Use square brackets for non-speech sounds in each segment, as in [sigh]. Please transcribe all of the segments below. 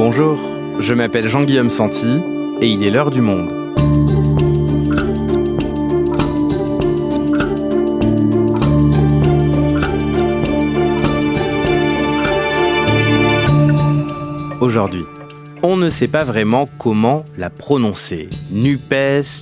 Bonjour, je m'appelle Jean-Guillaume Santi et il est l'heure du monde. Aujourd'hui, on ne sait pas vraiment comment la prononcer. Nupes,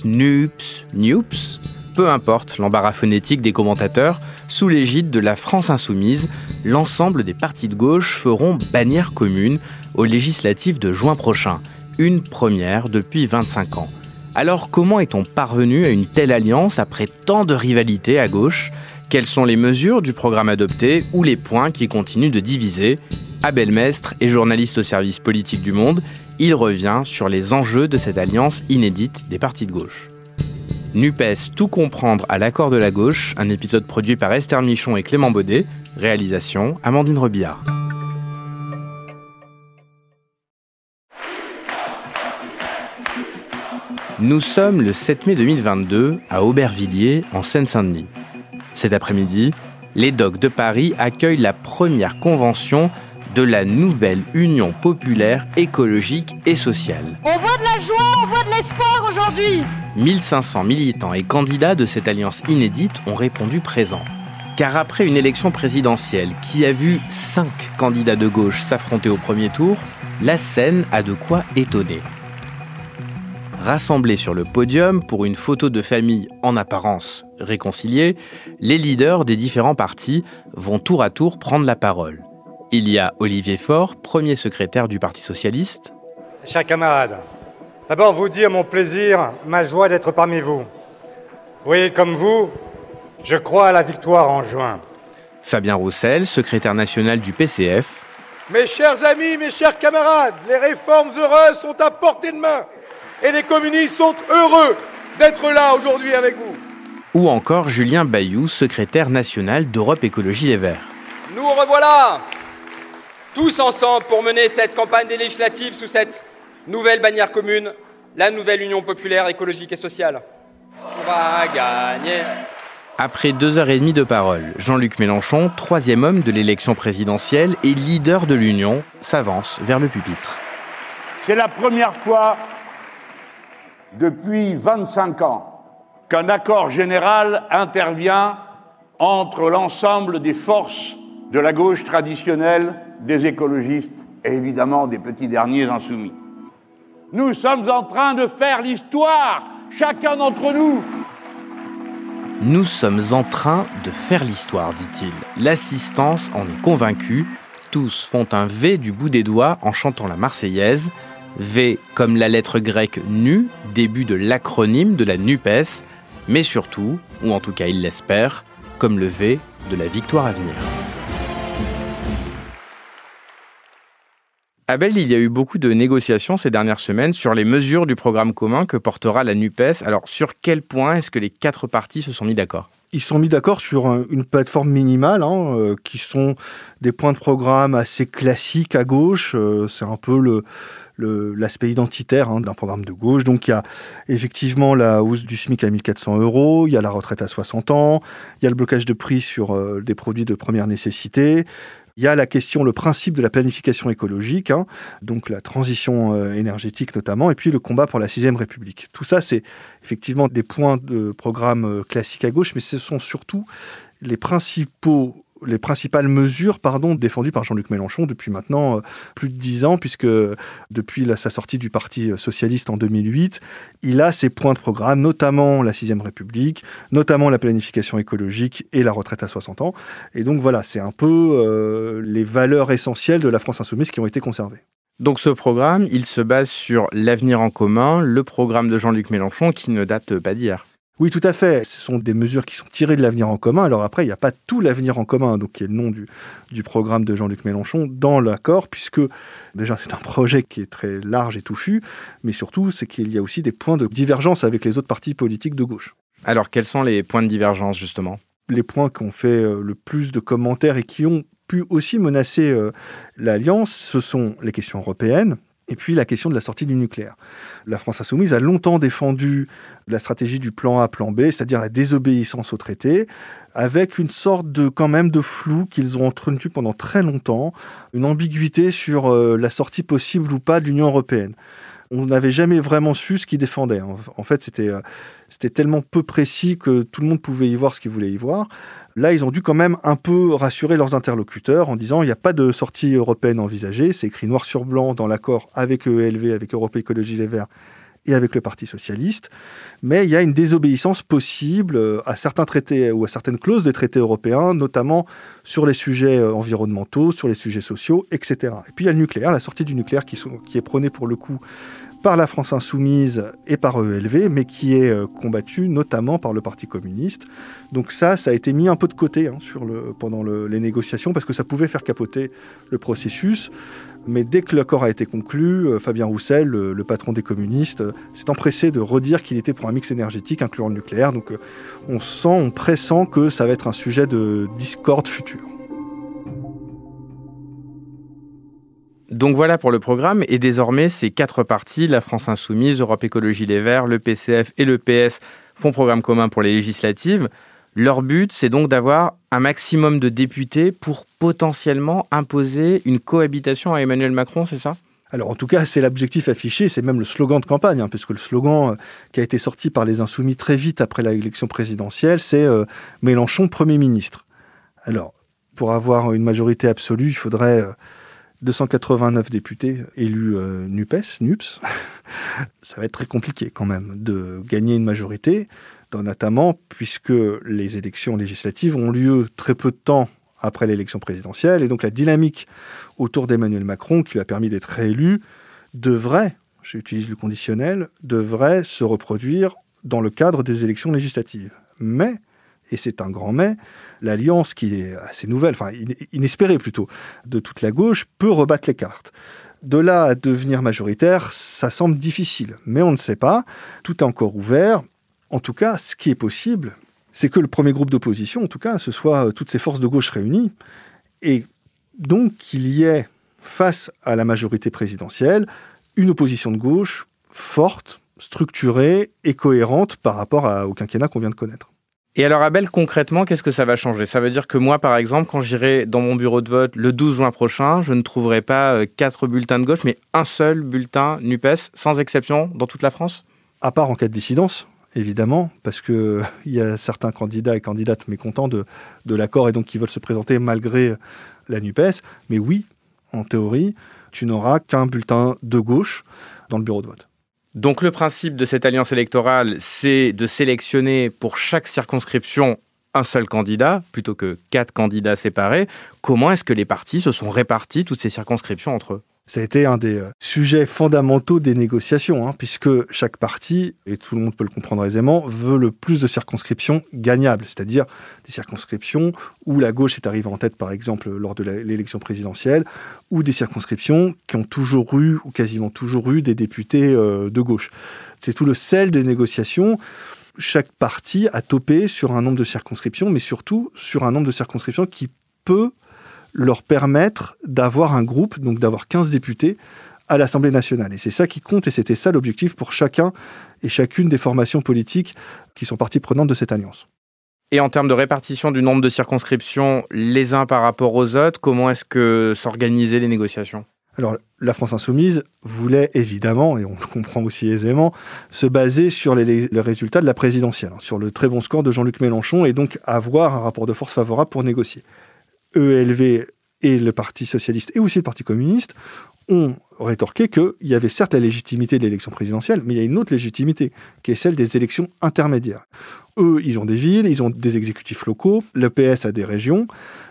Nups, Nups peu importe l'embarras phonétique des commentateurs, sous l'égide de la France insoumise, l'ensemble des partis de gauche feront bannière commune aux législatives de juin prochain, une première depuis 25 ans. Alors comment est-on parvenu à une telle alliance après tant de rivalités à gauche? Quelles sont les mesures du programme adopté ou les points qui continuent de diviser? Abel Mestre est journaliste au service politique du Monde. Il revient sur les enjeux de cette alliance inédite des partis de gauche. NUPES Tout comprendre à l'accord de la gauche, un épisode produit par Esther Michon et Clément Baudet, réalisation Amandine Rebillard. Nous sommes le 7 mai 2022 à Aubervilliers, en Seine-Saint-Denis. Cet après-midi, les Docs de Paris accueillent la première convention de la nouvelle Union populaire écologique et sociale. On voit de la joie, on voit de l'espoir aujourd'hui 1500 militants et candidats de cette alliance inédite ont répondu présent. Car après une élection présidentielle qui a vu cinq candidats de gauche s'affronter au premier tour, la scène a de quoi étonner. Rassemblés sur le podium pour une photo de famille en apparence réconciliée, les leaders des différents partis vont tour à tour prendre la parole. Il y a Olivier Faure, premier secrétaire du Parti socialiste. Chers camarades, D'abord vous dire mon plaisir, ma joie d'être parmi vous. Oui, comme vous, je crois à la victoire en juin. Fabien Roussel, secrétaire national du PCF. Mes chers amis, mes chers camarades, les réformes heureuses sont à portée de main et les communistes sont heureux d'être là aujourd'hui avec vous. Ou encore Julien Bayou, secrétaire national d'Europe Écologie Les Verts. Nous revoilà tous ensemble pour mener cette campagne des législatives sous cette nouvelle bannière commune, la nouvelle Union populaire écologique et sociale. On va gagner. Après deux heures et demie de parole, Jean-Luc Mélenchon, troisième homme de l'élection présidentielle et leader de l'Union, s'avance vers le pupitre. C'est la première fois depuis 25 ans qu'un accord général intervient entre l'ensemble des forces de la gauche traditionnelle, des écologistes et évidemment des petits derniers insoumis. Nous sommes en train de faire l'histoire, chacun d'entre nous. Nous sommes en train de faire l'histoire, dit-il. L'assistance en est convaincue. Tous font un V du bout des doigts en chantant la Marseillaise. V comme la lettre grecque nu, début de l'acronyme de la NUPES, mais surtout, ou en tout cas il l'espère, comme le V de la victoire à venir. Abel, il y a eu beaucoup de négociations ces dernières semaines sur les mesures du programme commun que portera la NUPES. Alors, sur quel point est-ce que les quatre partis se sont mis d'accord? Ils sont mis d'accord sur une plateforme minimale, hein, euh, qui sont des points de programme assez classiques à gauche. Euh, c'est un peu l'aspect identitaire hein, d'un programme de gauche. Donc il y a effectivement la hausse du SMIC à 1400 euros, il y a la retraite à 60 ans, il y a le blocage de prix sur euh, des produits de première nécessité, il y a la question, le principe de la planification écologique, hein, donc la transition euh, énergétique notamment, et puis le combat pour la sixième République. Tout ça, c'est effectivement des points de programme euh, classiques à gauche, mais ce sont surtout les principaux les principales mesures pardon, défendues par Jean-Luc Mélenchon depuis maintenant euh, plus de dix ans, puisque depuis sa sortie du Parti socialiste en 2008, il a ses points de programme, notamment la sixième République, notamment la planification écologique et la retraite à 60 ans. Et donc voilà, c'est un peu euh, les valeurs essentielles de la France insoumise qui ont été conservées. Donc ce programme, il se base sur l'avenir en commun, le programme de Jean-Luc Mélenchon qui ne date pas d'hier. Oui, tout à fait. Ce sont des mesures qui sont tirées de l'avenir en commun. Alors après, il n'y a pas tout l'avenir en commun, donc qui est le nom du, du programme de Jean-Luc Mélenchon, dans l'accord, puisque déjà c'est un projet qui est très large et touffu, mais surtout c'est qu'il y a aussi des points de divergence avec les autres partis politiques de gauche. Alors quels sont les points de divergence justement? Les points qui ont fait euh, le plus de commentaires et qui ont pu aussi menacer euh, l'alliance, ce sont les questions européennes, Et puis la question de la sortie du nucléaire. La France insoumise a longtemps défendu la stratégie du plan A, plan B, c'est-à-dire la désobéissance au traité, avec une sorte de quand même de flou qu'ils ont entretenu pendant très longtemps, une ambiguïté sur euh, la sortie possible ou pas de l'Union européenne. On n'avait jamais vraiment su ce qu'ils défendaient. En fait, c'était euh, c'était tellement peu précis que tout le monde pouvait y voir ce qu'il voulait y voir. Là, ils ont dû quand même un peu rassurer leurs interlocuteurs en disant il n'y a pas de sortie européenne envisagée. C'est écrit noir sur blanc dans l'accord avec EELV, avec Europe Écologie Les Verts et avec le Parti socialiste. Mais il y a une désobéissance possible euh, à certains traités ou à certaines clauses des traités européens, notamment sur les sujets euh, environnementaux, sur les sujets sociaux, etc. Et puis il y a le nucléaire, la sortie du nucléaire qui, qui est prônée pour le coup par la France insoumise et par ELV, mais qui est euh, combattu notamment par le Parti communiste. Donc ça, ça a été mis un peu de côté hein, pendant les négociations parce que ça pouvait faire capoter le processus. Mais dès que l'accord a été conclu, euh, Fabien Roussel, le, patron des communistes, euh, s'est empressé de redire qu'il était pour un mix énergétique incluant le nucléaire. Donc on sent, on pressent que ça va être un sujet de discorde future. Donc voilà pour le programme. Et désormais, ces quatre partis, la France Insoumise, Europe Écologie Les Verts, le PCF et le PS, font programme commun pour les législatives. Leur but, c'est donc d'avoir un maximum de députés pour potentiellement imposer une cohabitation à Emmanuel Macron, c'est ça? Alors en tout cas, c'est l'objectif affiché, c'est même le slogan de campagne, hein, puisque le slogan euh, qui a été sorti par les insoumis très vite après l'élection présidentielle, c'est euh, Mélenchon Premier ministre. Alors, pour avoir une majorité absolue, il faudrait euh, 289 députés élus euh, NUPES, NUPS, [laughs] ça va être très compliqué quand même de gagner une majorité, notamment puisque les élections législatives ont lieu très peu de temps après l'élection présidentielle, et donc la dynamique autour d'Emmanuel Macron, qui lui a permis d'être réélu, devrait, j'utilise le conditionnel, devrait se reproduire dans le cadre des élections législatives. Mais et c'est un grand mais, l'alliance qui est assez nouvelle, enfin inespérée plutôt, de toute la gauche peut rebattre les cartes. De là à devenir majoritaire, ça semble difficile, mais on ne sait pas. Tout est encore ouvert. En tout cas, ce qui est possible, c'est que le premier groupe d'opposition, en tout cas, ce soit toutes ces forces de gauche réunies, et donc qu'il y ait, face à la majorité présidentielle, une opposition de gauche forte, structurée et cohérente par rapport au quinquennat qu'on vient de connaître. Et alors Abel, concrètement, qu'est-ce que ça va changer? Ça veut dire que moi, par exemple, quand j'irai dans mon bureau de vote le 12 juin prochain, je ne trouverai pas euh, quatre bulletins de gauche, mais un seul bulletin NUPES, sans exception, dans toute la France? À part en cas de dissidence, évidemment, parce qu'il [laughs] y a certains candidats et candidates mécontents de, de l'accord et donc qui veulent se présenter malgré la NUPES. Mais oui, en théorie, tu n'auras qu'un bulletin de gauche dans le bureau de vote. Donc le principe de cette alliance électorale, c'est de sélectionner pour chaque circonscription un seul candidat plutôt que quatre candidats séparés. Comment est-ce que les partis se sont répartis toutes ces circonscriptions entre eux? Ça a été un des euh, sujets fondamentaux des négociations, hein, puisque chaque parti, et tout le monde peut le comprendre aisément, veut le plus de circonscriptions gagnables, c'est-à-dire des circonscriptions où la gauche est arrivée en tête, par exemple, lors de l'élection présidentielle, ou des circonscriptions qui ont toujours eu, ou quasiment toujours eu, des députés euh, de gauche. C'est tout le sel des négociations chaque parti a topé sur un nombre de circonscriptions, mais surtout sur un nombre de circonscriptions qui peut leur permettre d'avoir un groupe, donc d'avoir 15 députés à l'Assemblée nationale. Et c'est ça qui compte, et c'était ça l'objectif pour chacun et chacune des formations politiques qui sont partie prenante de cette alliance. Et en termes de répartition du nombre de circonscriptions les uns par rapport aux autres, comment est-ce que s'organisaient les négociations? Alors, la France insoumise voulait évidemment, et on le comprend aussi aisément, se baser sur les, résultats de la présidentielle, hein, sur le très bon score de Jean-Luc Mélenchon, et donc avoir un rapport de force favorable pour négocier. ELV et le Parti socialiste et aussi le Parti communiste ont rétorqué qu'il y avait certes la légitimité de l'élection présidentielle, mais il y a une autre légitimité, qui est celle des élections intermédiaires. Eux, ils ont des villes, ils ont des exécutifs locaux, le PS a des régions,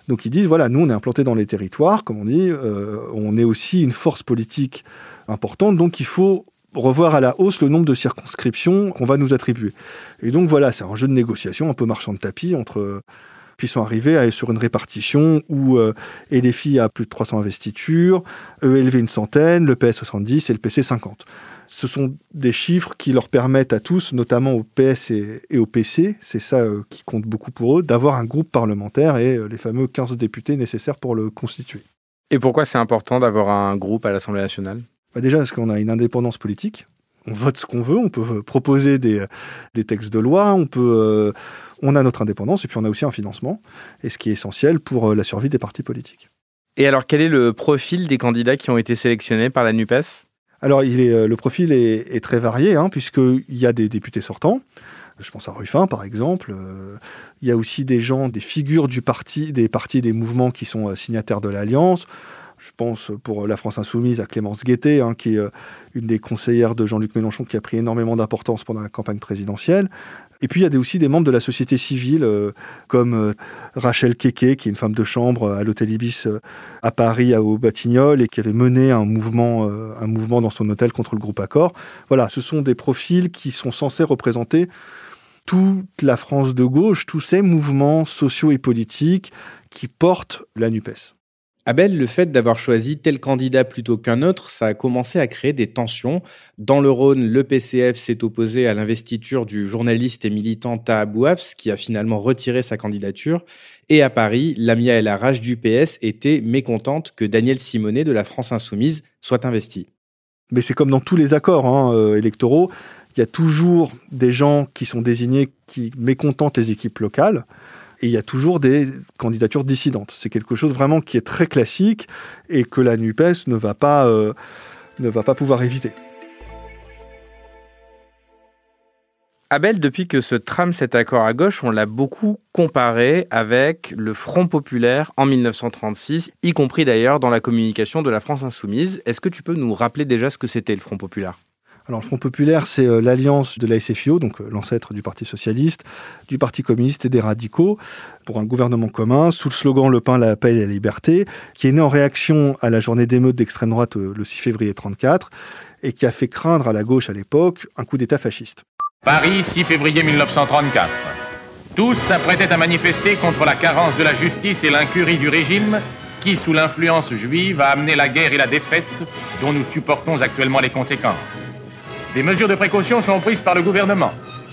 donc ils disent, voilà, nous on est implantés dans les territoires, comme on dit, euh, on est aussi une force politique importante, donc il faut revoir à la hausse le nombre de circonscriptions qu'on va nous attribuer. Et donc voilà, c'est un jeu de négociation un peu marchand de tapis entre puis sont arrivés sur une répartition où euh, LFI a plus de 300 investitures, ELV une centaine, le PS 70 et le PC 50. Ce sont des chiffres qui leur permettent à tous, notamment au PS et, au PC, c'est ça euh, qui compte beaucoup pour eux, d'avoir un groupe parlementaire et euh, les fameux 15 députés nécessaires pour le constituer. Et pourquoi c'est important d'avoir un groupe à l'Assemblée nationale? Bah Déjà parce qu'on a une indépendance politique. On vote ce qu'on veut, on peut proposer des, des textes de loi, on peut, on a notre indépendance et puis on a aussi un financement, et ce qui est essentiel pour la survie des partis politiques. Et alors, quel est le profil des candidats qui ont été sélectionnés par la NUPES? Alors, il est, le profil est, est très varié, hein, puisqu'il y a des députés sortants, je pense à Ruffin, par exemple. Euh, il y a aussi des gens, des figures du parti, des partis, des mouvements qui sont euh, signataires de l'Alliance. Je pense pour la France Insoumise à Clémence Guettet, hein, qui est euh, une des conseillères de Jean-Luc Mélenchon, qui a pris énormément d'importance pendant la campagne présidentielle. Et puis il y a aussi des membres de la société civile, comme Rachel Keke, qui est une femme de chambre à l'hôtel Ibis à Paris, à au Batignolles, et qui avait mené un mouvement, un mouvement dans son hôtel contre le groupe Accord. Voilà, ce sont des profils qui sont censés représenter toute la France de gauche, tous ces mouvements sociaux et politiques qui portent la NUPES. Abel, le fait d'avoir choisi tel candidat plutôt qu'un autre, ça a commencé à créer des tensions. Dans le Rhône, le PCF s'est opposé à l'investiture du journaliste et militant Taha Bouafs, qui a finalement retiré sa candidature. Et à Paris, Lamia El Arach du PS était mécontente que Daniel Simonet de la France Insoumise soit investi. Mais c'est comme dans tous les accords hein, euh, électoraux, il y a toujours des gens qui sont désignés qui mécontentent les équipes locales. Et il y a toujours des candidatures dissidentes. C'est quelque chose vraiment qui est très classique et que la NUPES ne va pas, euh, ne va pas pouvoir éviter. Abel, depuis que se trame cet accord à gauche, on l'a beaucoup comparé avec le Front populaire en 1936, y compris d'ailleurs dans la communication de la France insoumise. Est-ce que tu peux nous rappeler déjà ce que c'était le Front populaire? Alors, le Front populaire, c'est euh, l'alliance de la SFIO, donc euh, l'ancêtre du Parti socialiste, du Parti communiste et des radicaux, pour un gouvernement commun, sous le slogan Le pain, la paix et la liberté, qui est né en réaction à la journée d'émeute d'extrême droite euh, le 6 février 34, et qui a fait craindre à la gauche à l'époque un coup d'État fasciste. Paris, 6 février 1934. Tous s'apprêtaient à manifester contre la carence de la justice et l'incurie du régime qui, sous l'influence juive, a amené la guerre et la défaite dont nous supportons actuellement les conséquences. Des mesures de précaution sont prises par le gouvernement.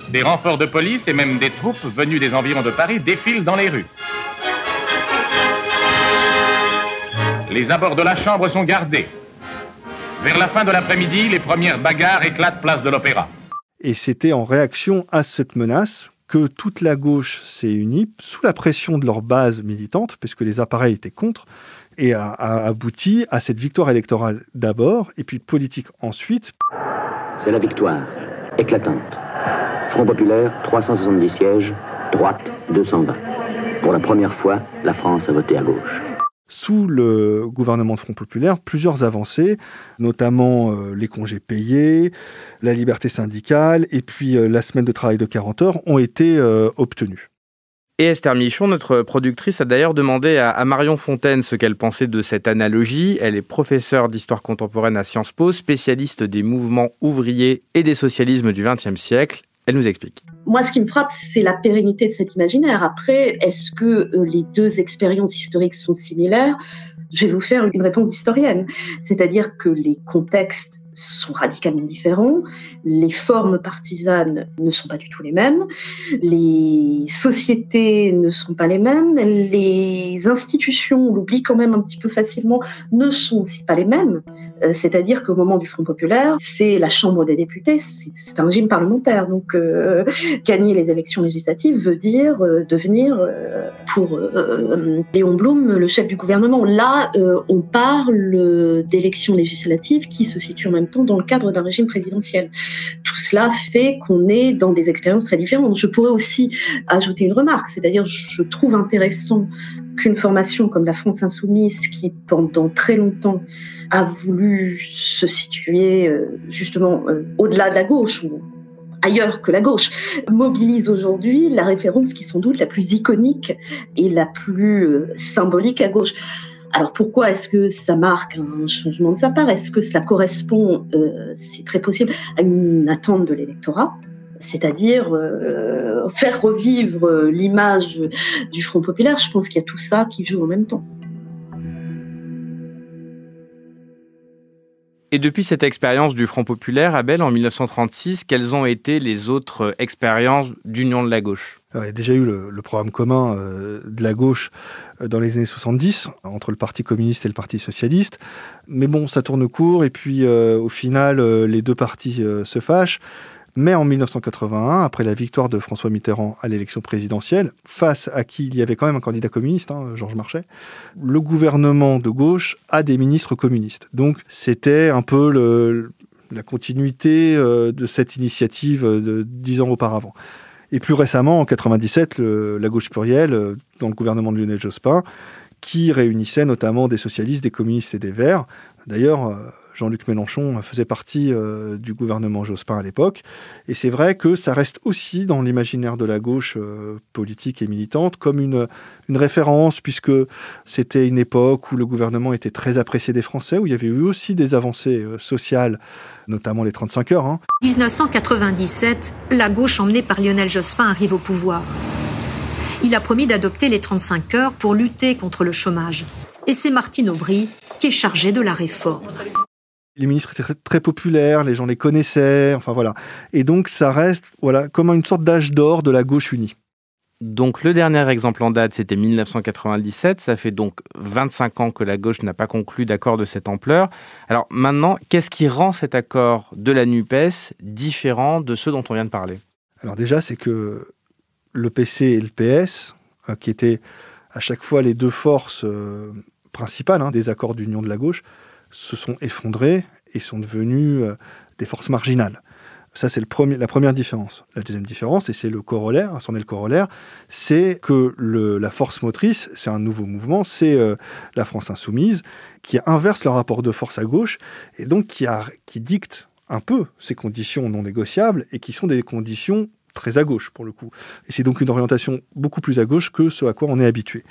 Des renforts de police et même des troupes venues des environs de Paris défilent dans les rues. Les abords de la Chambre sont gardés. Vers la fin de l'après-midi, les premières bagarres éclatent place de l'Opéra. Et c'était en réaction à cette menace que toute la gauche s'est unie sous la pression de leur base militante, puisque les appareils étaient contre, et a, a abouti à cette victoire électorale d'abord, et puis politique ensuite. C'est la victoire, éclatante. Front populaire, 370 sièges, droite, 220. Pour la première fois, la France a voté à gauche. Sous le gouvernement de Front populaire, plusieurs avancées, notamment euh, les congés payés, la liberté syndicale et puis euh, la semaine de travail de 40 heures ont été euh, obtenues. Et Esther Michon, notre productrice, a d'ailleurs demandé à, Marion Fontaine ce qu'elle pensait de cette analogie. Elle est professeure d'histoire contemporaine à Sciences Po, spécialiste des mouvements ouvriers et des socialismes du XXe siècle. Elle nous explique. Moi, ce qui me frappe, c'est la pérennité de cet imaginaire. Après, est-ce que euh, les deux expériences historiques sont similaires? Je vais vous faire une réponse historienne. C'est-à-dire que les contextes sont radicalement différents, les formes partisanes ne sont pas du tout les mêmes, les sociétés ne sont pas les mêmes, les institutions, on l'oublie quand même un petit peu facilement, ne sont aussi pas les mêmes. Euh, c'est-à-dire qu'au moment du Front populaire, c'est la Chambre des députés, c'est un régime parlementaire. Donc euh, gagner les élections législatives veut dire euh, devenir, pour Léon Blum, le chef du gouvernement. Là, on parle d'élections législatives qui se situent en même temps dans le cadre d'un régime présidentiel. Tout cela fait qu'on est dans des expériences très différentes. Je pourrais aussi ajouter une remarque, c'est-à-dire je trouve intéressant qu'une formation comme la France insoumise, qui pendant très longtemps a voulu se situer euh, justement euh, au-delà de la gauche ailleurs que la gauche, mobilise aujourd'hui la référence qui est sans doute la plus iconique et la plus euh, symbolique à gauche. Alors pourquoi est-ce que ça marque un changement de sa part? Est-ce que cela correspond, euh, c'est très possible, à une attente de l'électorat? C'est-à-dire euh, faire revivre l'image du Front populaire? Je pense qu'il y a tout ça qui joue en même temps. Et depuis cette expérience du Front populaire, Abel, en 1936, quelles ont été les autres expériences d'union de la gauche? Il y a déjà eu le, programme commun euh, de la gauche euh, dans les années 70 entre le Parti communiste et le Parti socialiste. Mais bon, ça tourne court et puis euh, au final, les deux partis se fâchent. Mais en 1981, après la victoire de François Mitterrand à l'élection présidentielle, face à qui il y avait quand même un candidat communiste, hein, Georges Marchais, le gouvernement de gauche a des ministres communistes. Donc c'était un peu la continuité de cette initiative de dix ans auparavant. Et plus récemment, en 97, la gauche plurielle, euh, dans le gouvernement de Lionel Jospin, qui réunissait notamment des socialistes, des communistes et des verts. D'ailleurs, euh, Jean-Luc Mélenchon faisait partie euh, du gouvernement Jospin à l'époque. Et c'est vrai que ça reste aussi dans l'imaginaire de la gauche euh, politique et militante comme une, une référence, puisque c'était une époque où le gouvernement était très apprécié des Français, où il y avait eu aussi des avancées euh, sociales, notamment les 35 heures. Hein. 1997, la gauche emmenée par Lionel Jospin arrive au pouvoir. Il a promis d'adopter les 35 heures pour lutter contre le chômage. Et c'est Martine Aubry qui est chargée de la réforme. Les ministres étaient très, populaires, les gens les connaissaient, enfin voilà. Et donc ça reste voilà comme une sorte d'âge d'or de la gauche unie. Donc le dernier exemple en date, c'était 1997. Ça fait donc 25 ans que la gauche n'a pas conclu d'accord de cette ampleur. Alors maintenant, qu'est-ce qui rend cet accord de la NUPES différent de ceux dont on vient de parler? Alors déjà, c'est que le PC et le PS, euh, qui étaient à chaque fois les deux forces euh, principales hein, des accords d'union de la gauche, se sont effondrés et sont devenus euh, des forces marginales. Ça, c'est la première différence. La deuxième différence, et c'est le corollaire, c'en est le corollaire, c'est que la force motrice, c'est un nouveau mouvement, c'est euh, la France insoumise, qui inverse le rapport de force à gauche, et donc qui, qui dicte un peu ces conditions non négociables, et qui sont des conditions très à gauche, pour le coup. Et c'est donc une orientation beaucoup plus à gauche que ce à quoi on est habitué.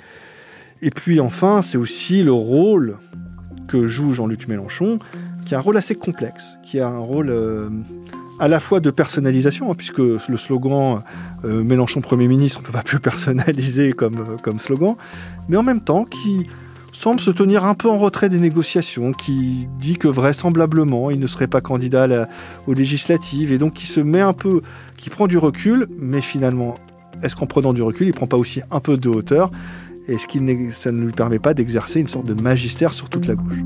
Et puis enfin, c'est aussi le rôle que joue Jean-Luc Mélenchon, qui a un rôle assez complexe, qui a un rôle euh, à la fois de personnalisation, hein, puisque le slogan euh, Mélenchon Premier ministre, on ne peut pas plus personnaliser comme, euh, comme slogan, mais en même temps qui semble se tenir un peu en retrait des négociations, qui dit que vraisemblablement il ne serait pas candidat aux législatives, et donc qui se met un peu, qui prend du recul, mais finalement, est-ce qu'en prenant du recul, il prend pas aussi un peu de hauteur est-ce que ça ne lui permet pas d'exercer une sorte de magistère sur toute la gauche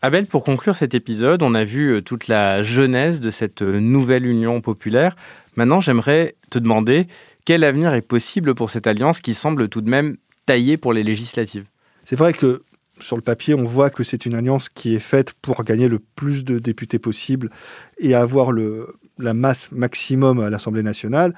Abel, pour conclure cet épisode, on a vu euh, toute la genèse de cette euh, nouvelle union populaire. Maintenant, j'aimerais te demander quel avenir est possible pour cette alliance qui semble tout de même taillée pour les législatives? C'est vrai que sur le papier, on voit que c'est une alliance qui est faite pour gagner le plus de députés possible et avoir le, la masse maximum à l'Assemblée nationale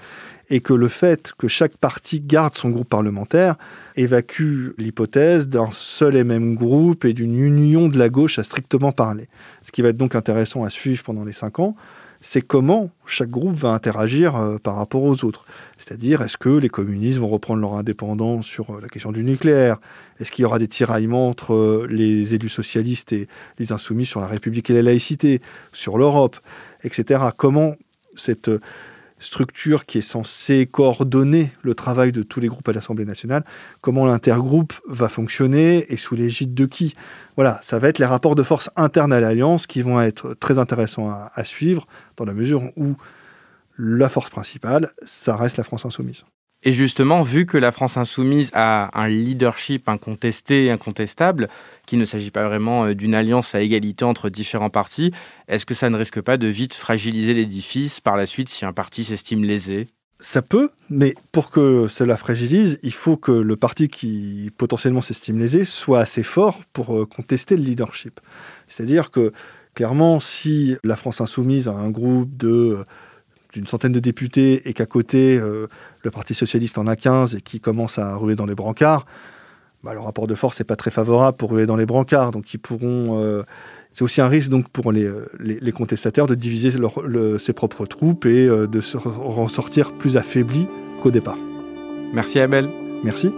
et que le fait que chaque parti garde son groupe parlementaire évacue l'hypothèse d'un seul et même groupe et d'une union de la gauche à strictement parler. Ce qui va être donc intéressant à suivre pendant les cinq ans, c'est comment chaque groupe va interagir euh, par rapport aux autres. C'est-à-dire, est-ce que les communistes vont reprendre leur indépendance sur euh, la question du nucléaire? Est-ce qu'il y aura des tiraillements entre euh, les élus socialistes et les insoumis sur la République et la laïcité, sur l'Europe, etc. Comment cette structure qui est censée coordonner le travail de tous les groupes à l'Assemblée nationale, comment l'intergroupe va fonctionner et sous l'égide de qui? Voilà, ça va être les rapports de force internes à l'Alliance qui vont être très intéressants à suivre dans la mesure où la force principale, ça reste la France insoumise. Et justement, vu que la France insoumise a un leadership incontesté incontestable, qu'il ne s'agit pas vraiment euh, d'une alliance à égalité entre différents partis, est-ce que ça ne risque pas de vite fragiliser l'édifice par la suite si un parti s'estime lésé? Ça peut, mais pour que cela fragilise, il faut que le parti qui potentiellement s'estime lésé soit assez fort pour euh, contester le leadership. C'est-à-dire que, clairement, si la France insoumise a un groupe de d'une centaine de députés et qu'à côté, euh, le Parti socialiste en a 15 et qui commence à ruer dans les brancards, bah, le rapport de force n'est pas très favorable pour ruer dans les brancards. Donc, ils pourront. Euh, c'est aussi un risque donc pour les, euh, les, contestataires de diviser ses propres troupes et de se ressortir plus affaiblis qu'au départ. Merci Abel. Merci.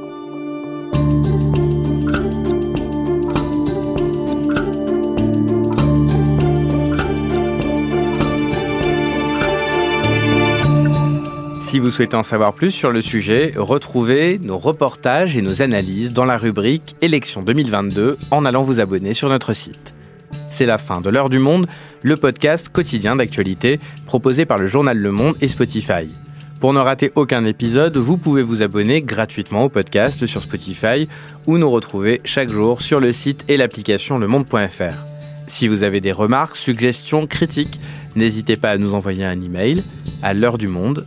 Si vous souhaitez en savoir plus sur le sujet, retrouvez nos reportages et nos analyses dans la rubrique Élections 2022 en allant vous abonner sur notre site. C'est la fin de l'heure du monde, le podcast quotidien d'actualité proposé par le journal Le Monde et Spotify. Pour ne rater aucun épisode, vous pouvez vous abonner gratuitement au podcast sur Spotify ou nous retrouver chaque jour sur le site et l'application lemonde.fr. Si vous avez des remarques, suggestions, critiques, n'hésitez pas à nous envoyer un email à l'heure du monde